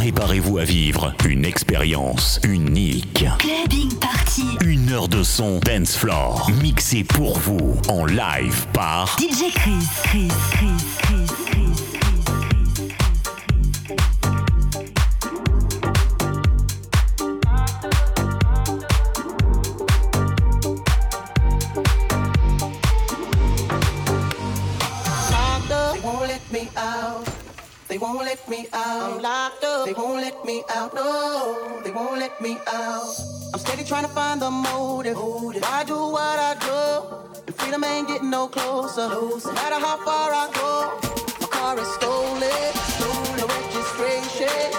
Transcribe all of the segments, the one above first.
Préparez-vous à vivre une expérience unique. Clubbing Party. Une heure de son dance floor mixé pour vous en live par DJ Chris. Chris, Chris, Chris. won't let me out. I'm locked up. They won't let me out. No, they won't let me out. I'm steady trying to find the motive. motive. Why do what I do? And freedom ain't getting no closer. closer. No matter how far I go, my car is stolen. Stolen registration.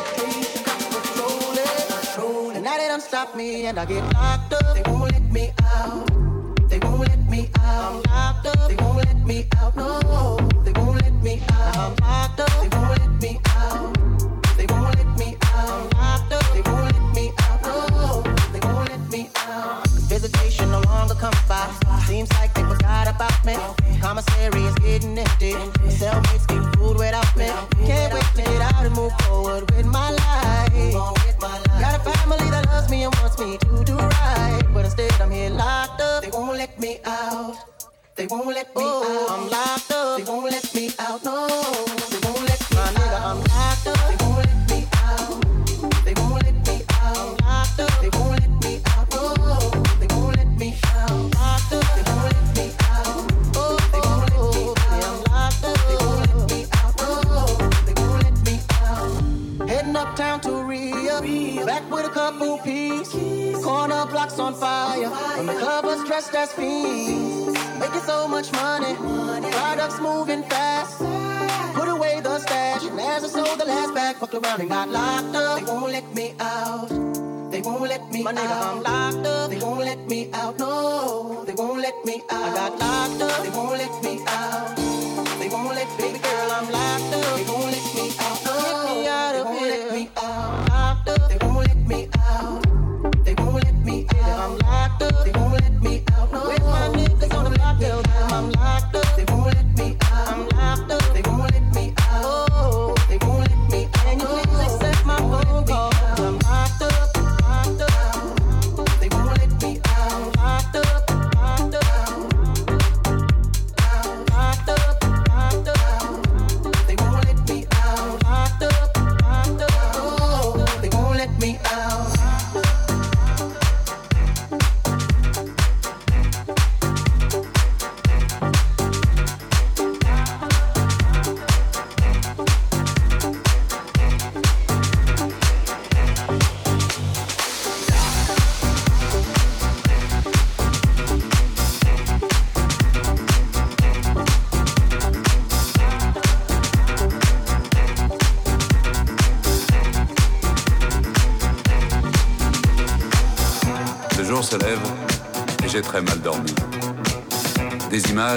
Control And now they don't stop me, and I get locked up. They won't let me out. They won't let me out. I'm locked up. They won't let me out. No, they won't let me out. I'm locked up. They won't let me out. Visitation no longer comes by. Seems like they forgot about me. Commissary is getting empty. Cellmates getting food without me. Can't wait to get out and move forward with my life. Got a family that loves me and wants me to do right, but instead I'm here locked up. They won't let me out. They won't let me out. I'm locked up. They won't let me out. No, they won't to Rio, back with a couple peas. Corner blocks on fire. When the club was dressed as fiends. Making so much money. Products moving fast. Put away the stash. And as I sold the last bag, fucked around and got locked up. They won't let me out. They won't let me My nigga, out. I'm locked up. They won't let me out. No, they won't let me out. I got locked up. They won't let me out. They won't let baby girl. I'm locked up.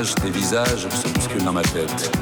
Des visages se dans ma tête.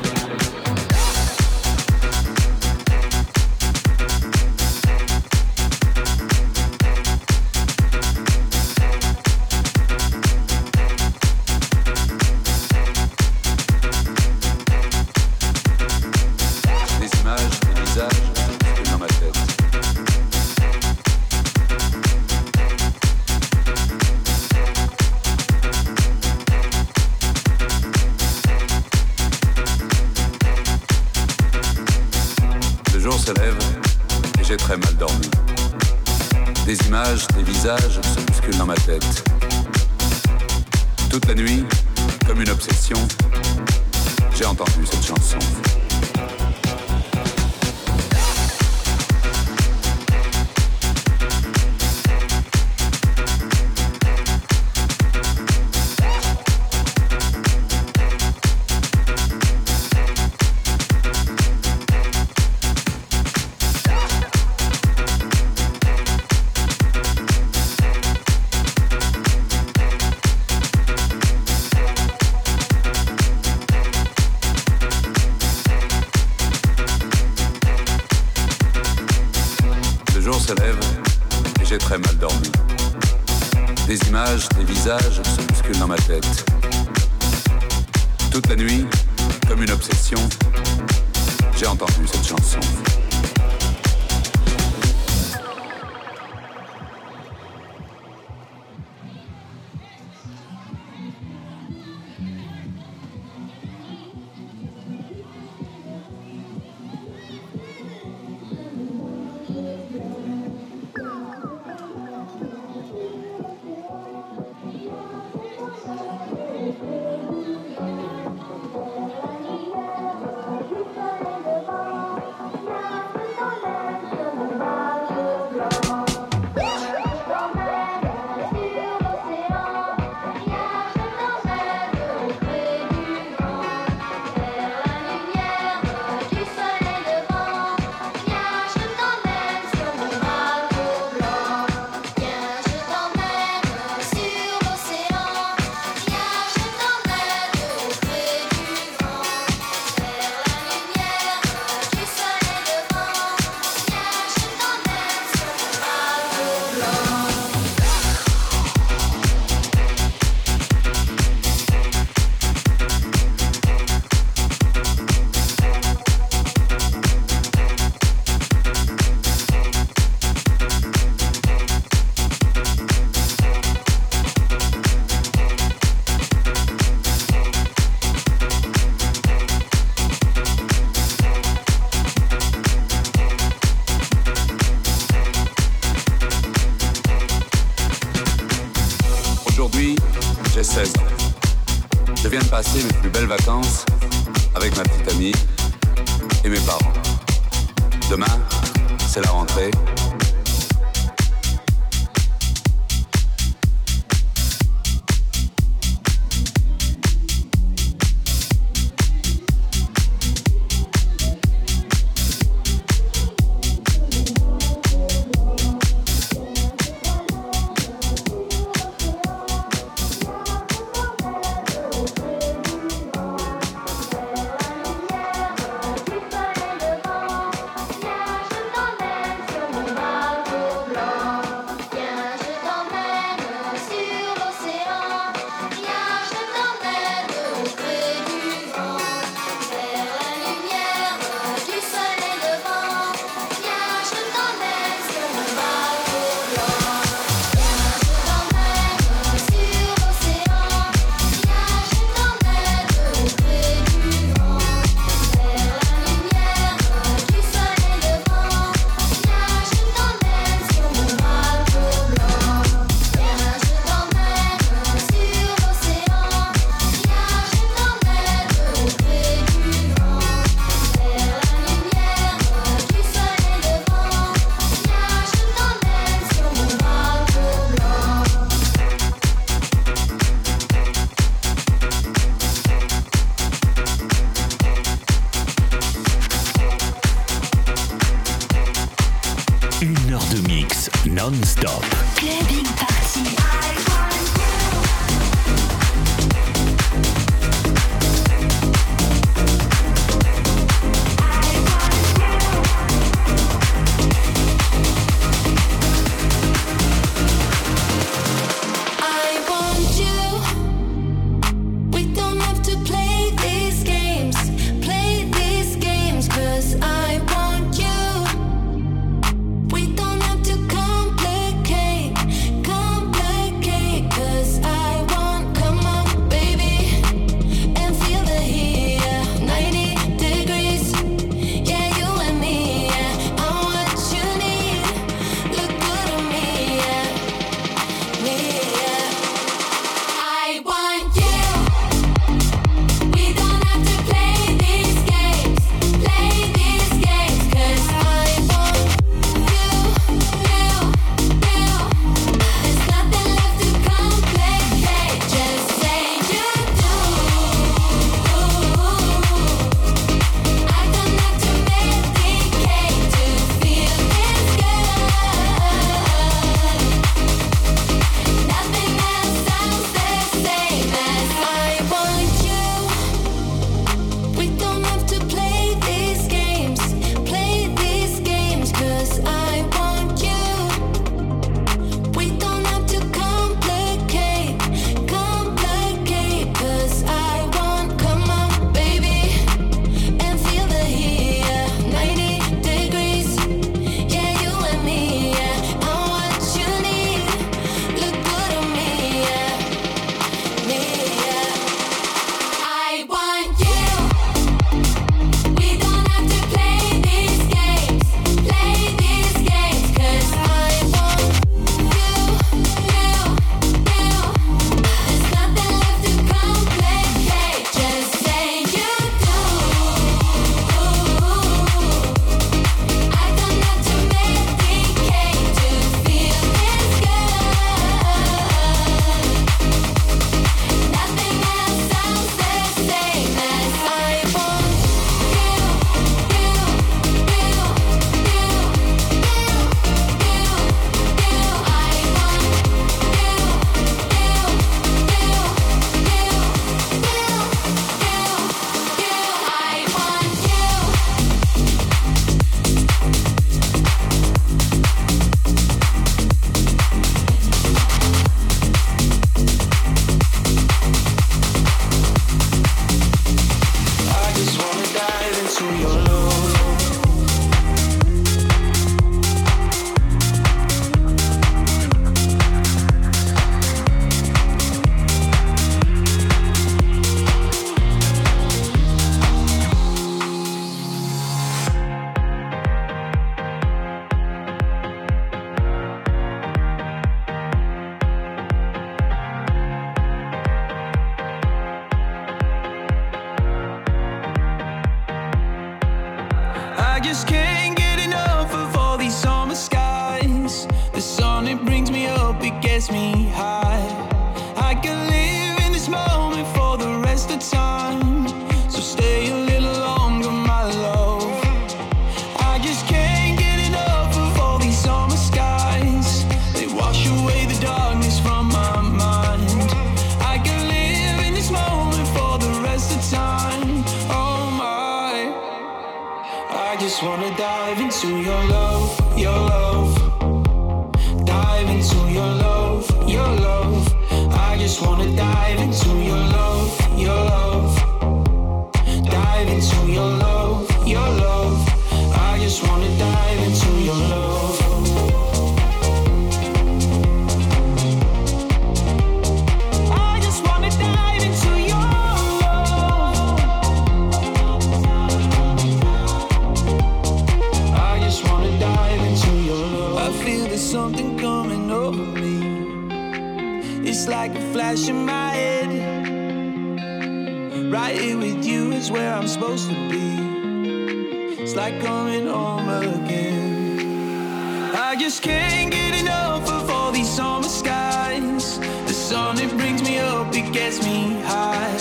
be. It's like coming home again. I just can't get enough of all these summer skies. The sun, it brings me up, it gets me high.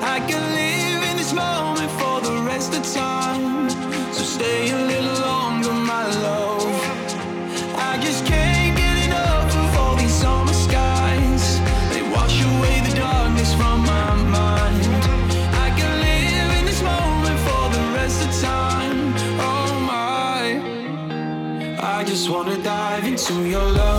I can live in this moment for the rest of time. So stay a little. your love.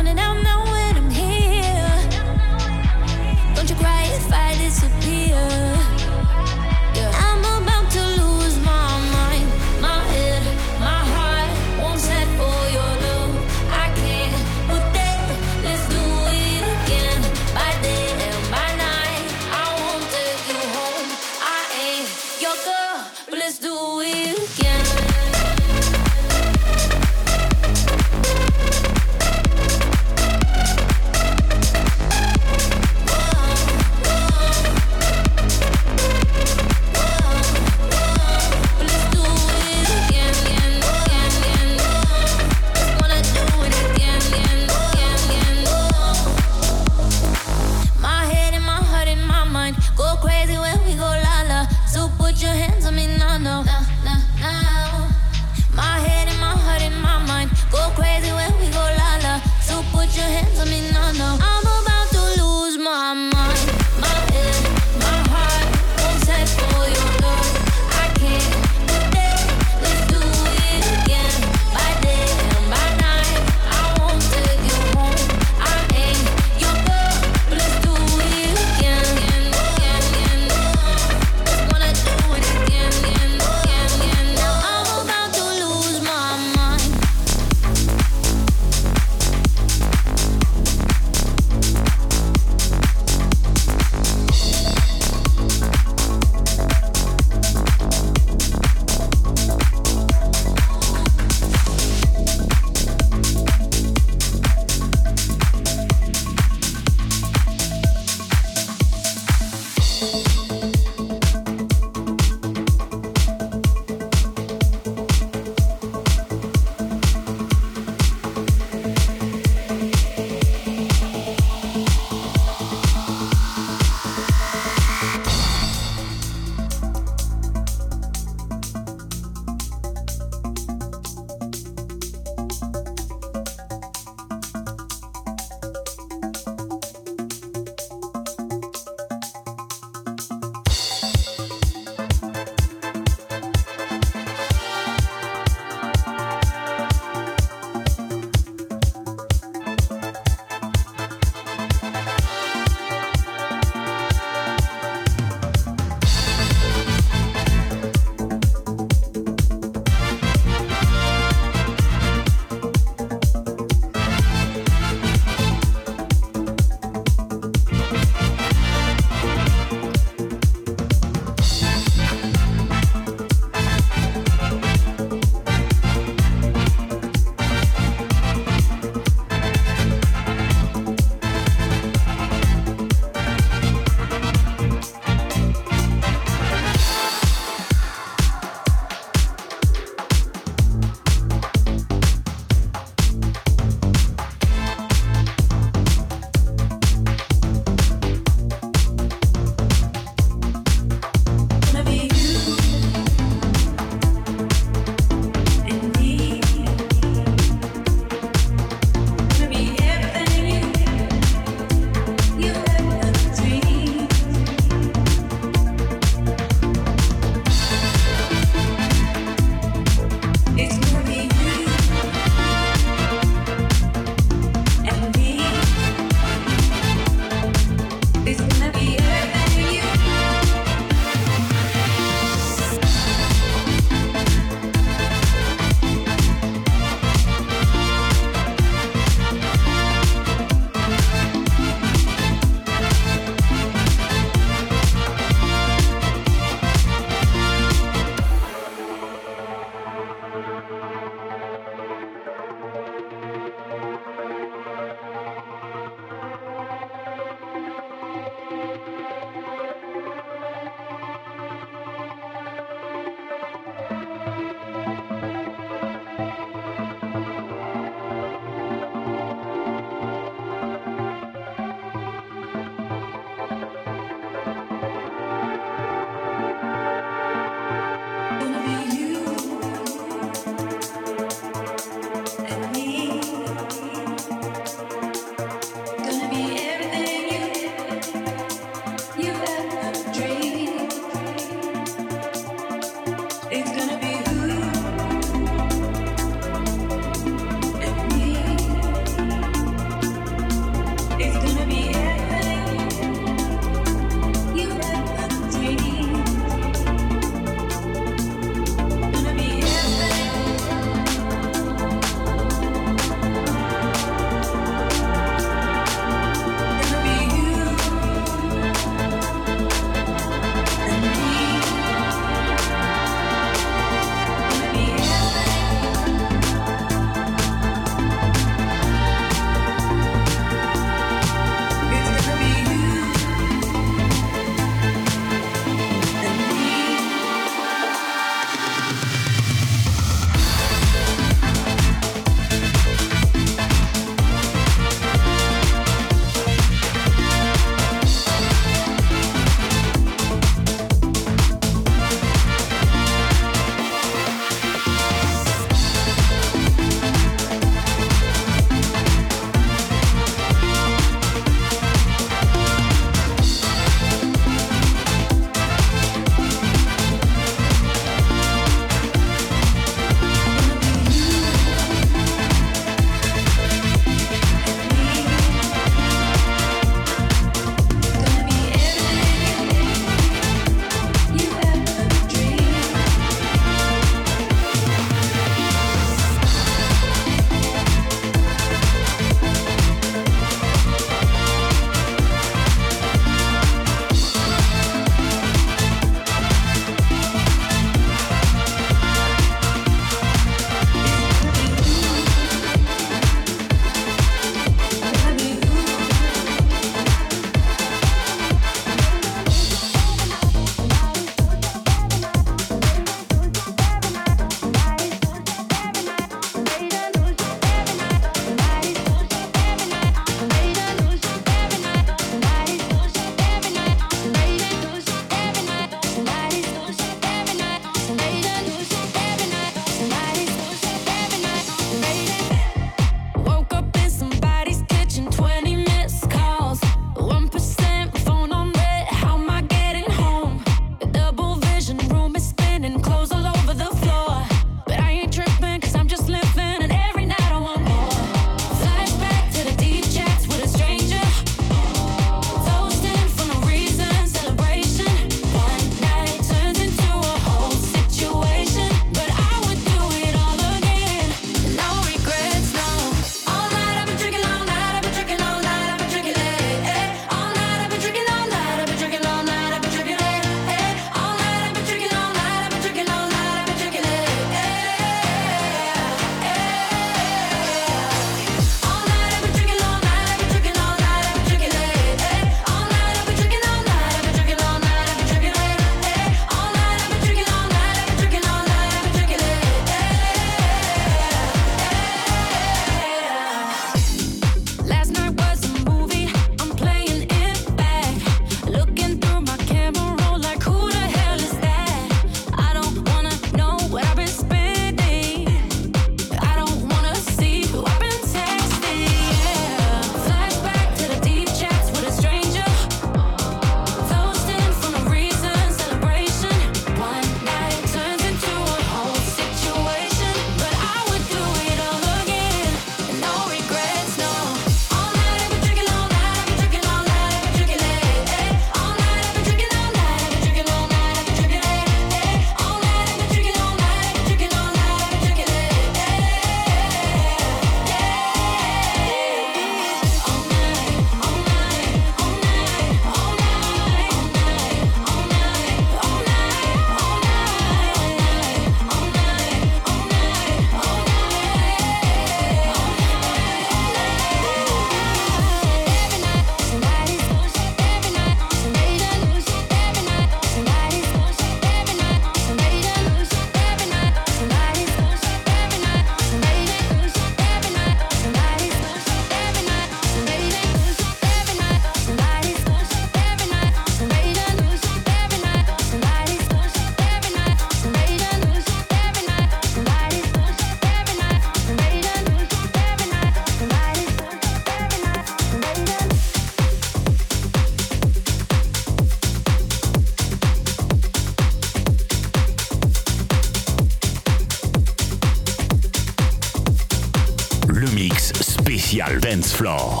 Floor.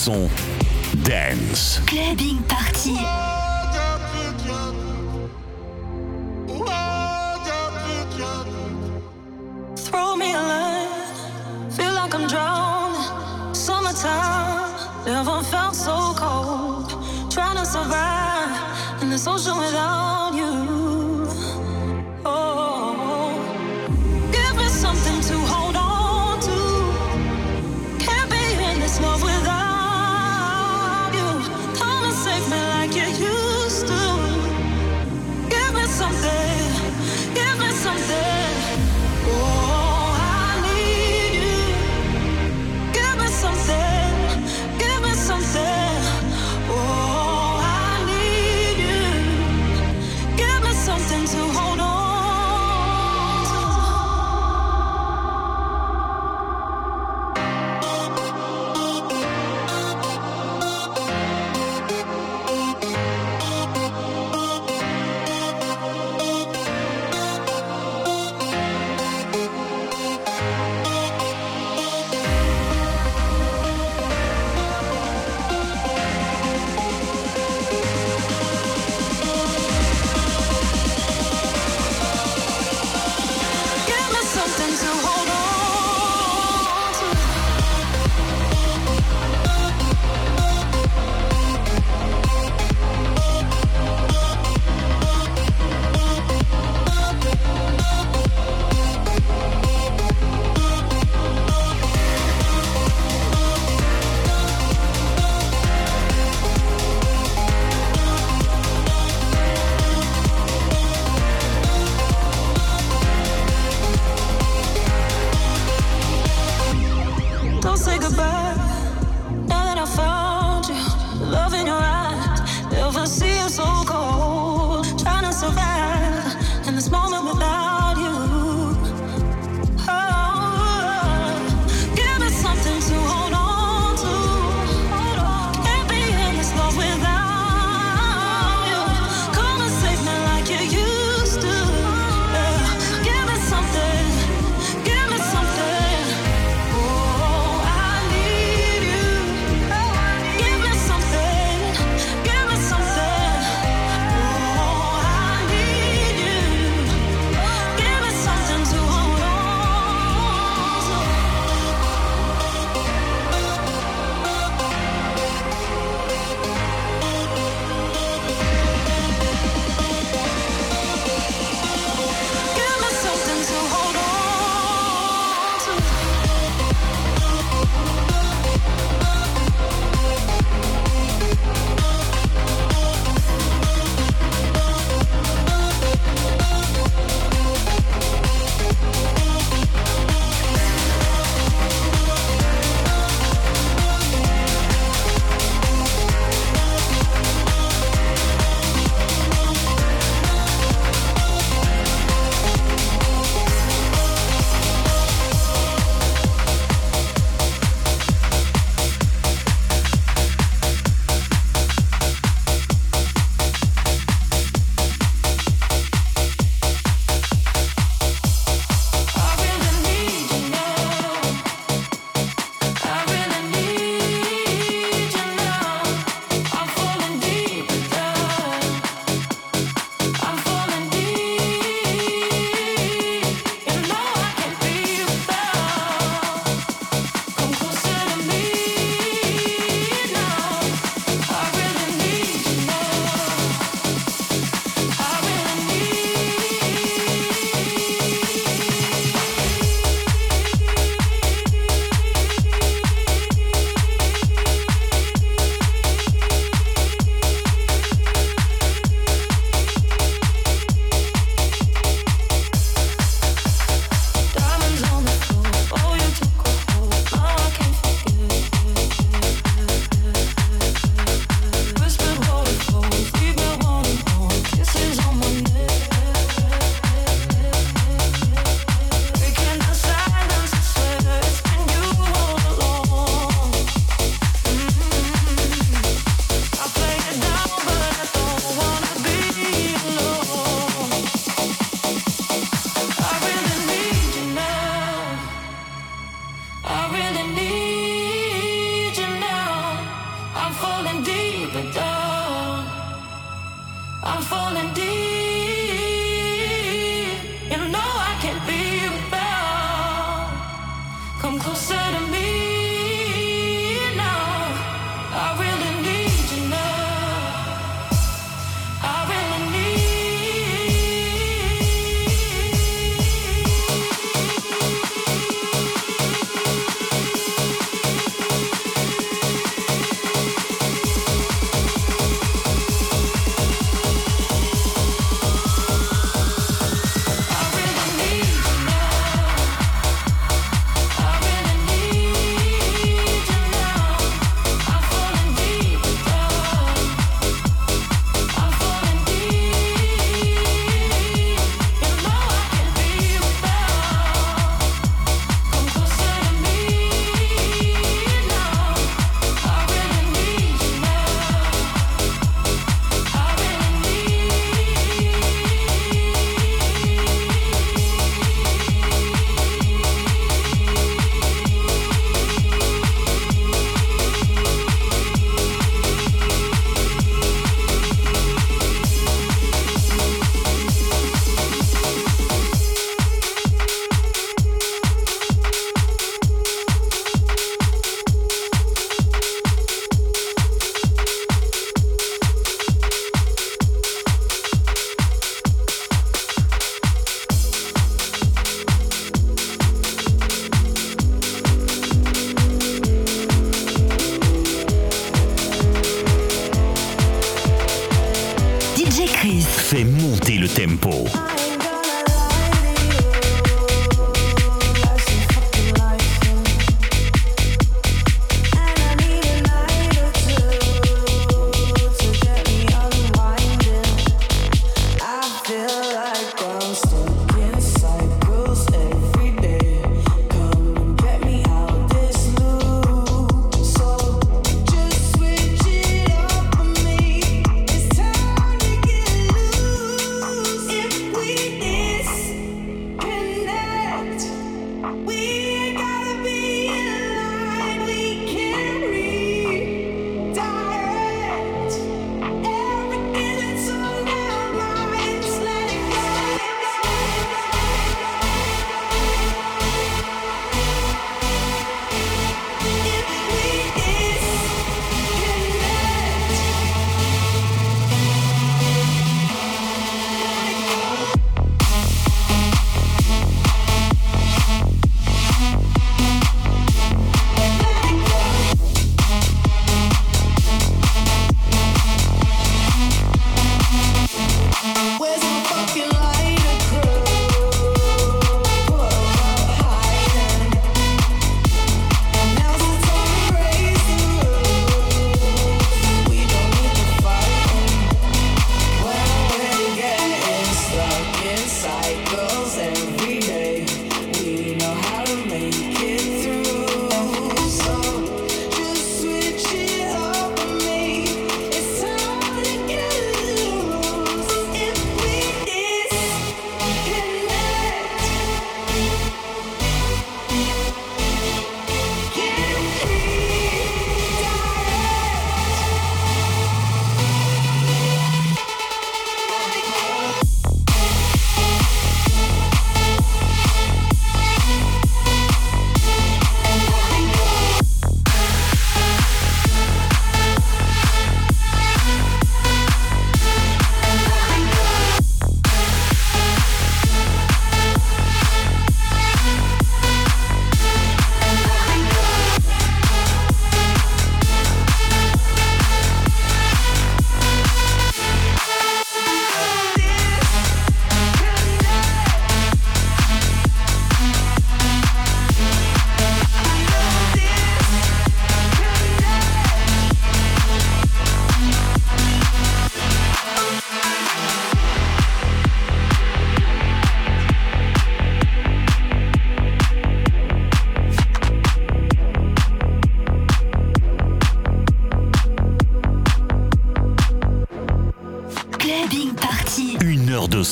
son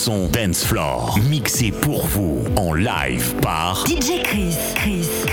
son Dance Floor, mixé pour vous en live par DJ Chris. Chris, Chris.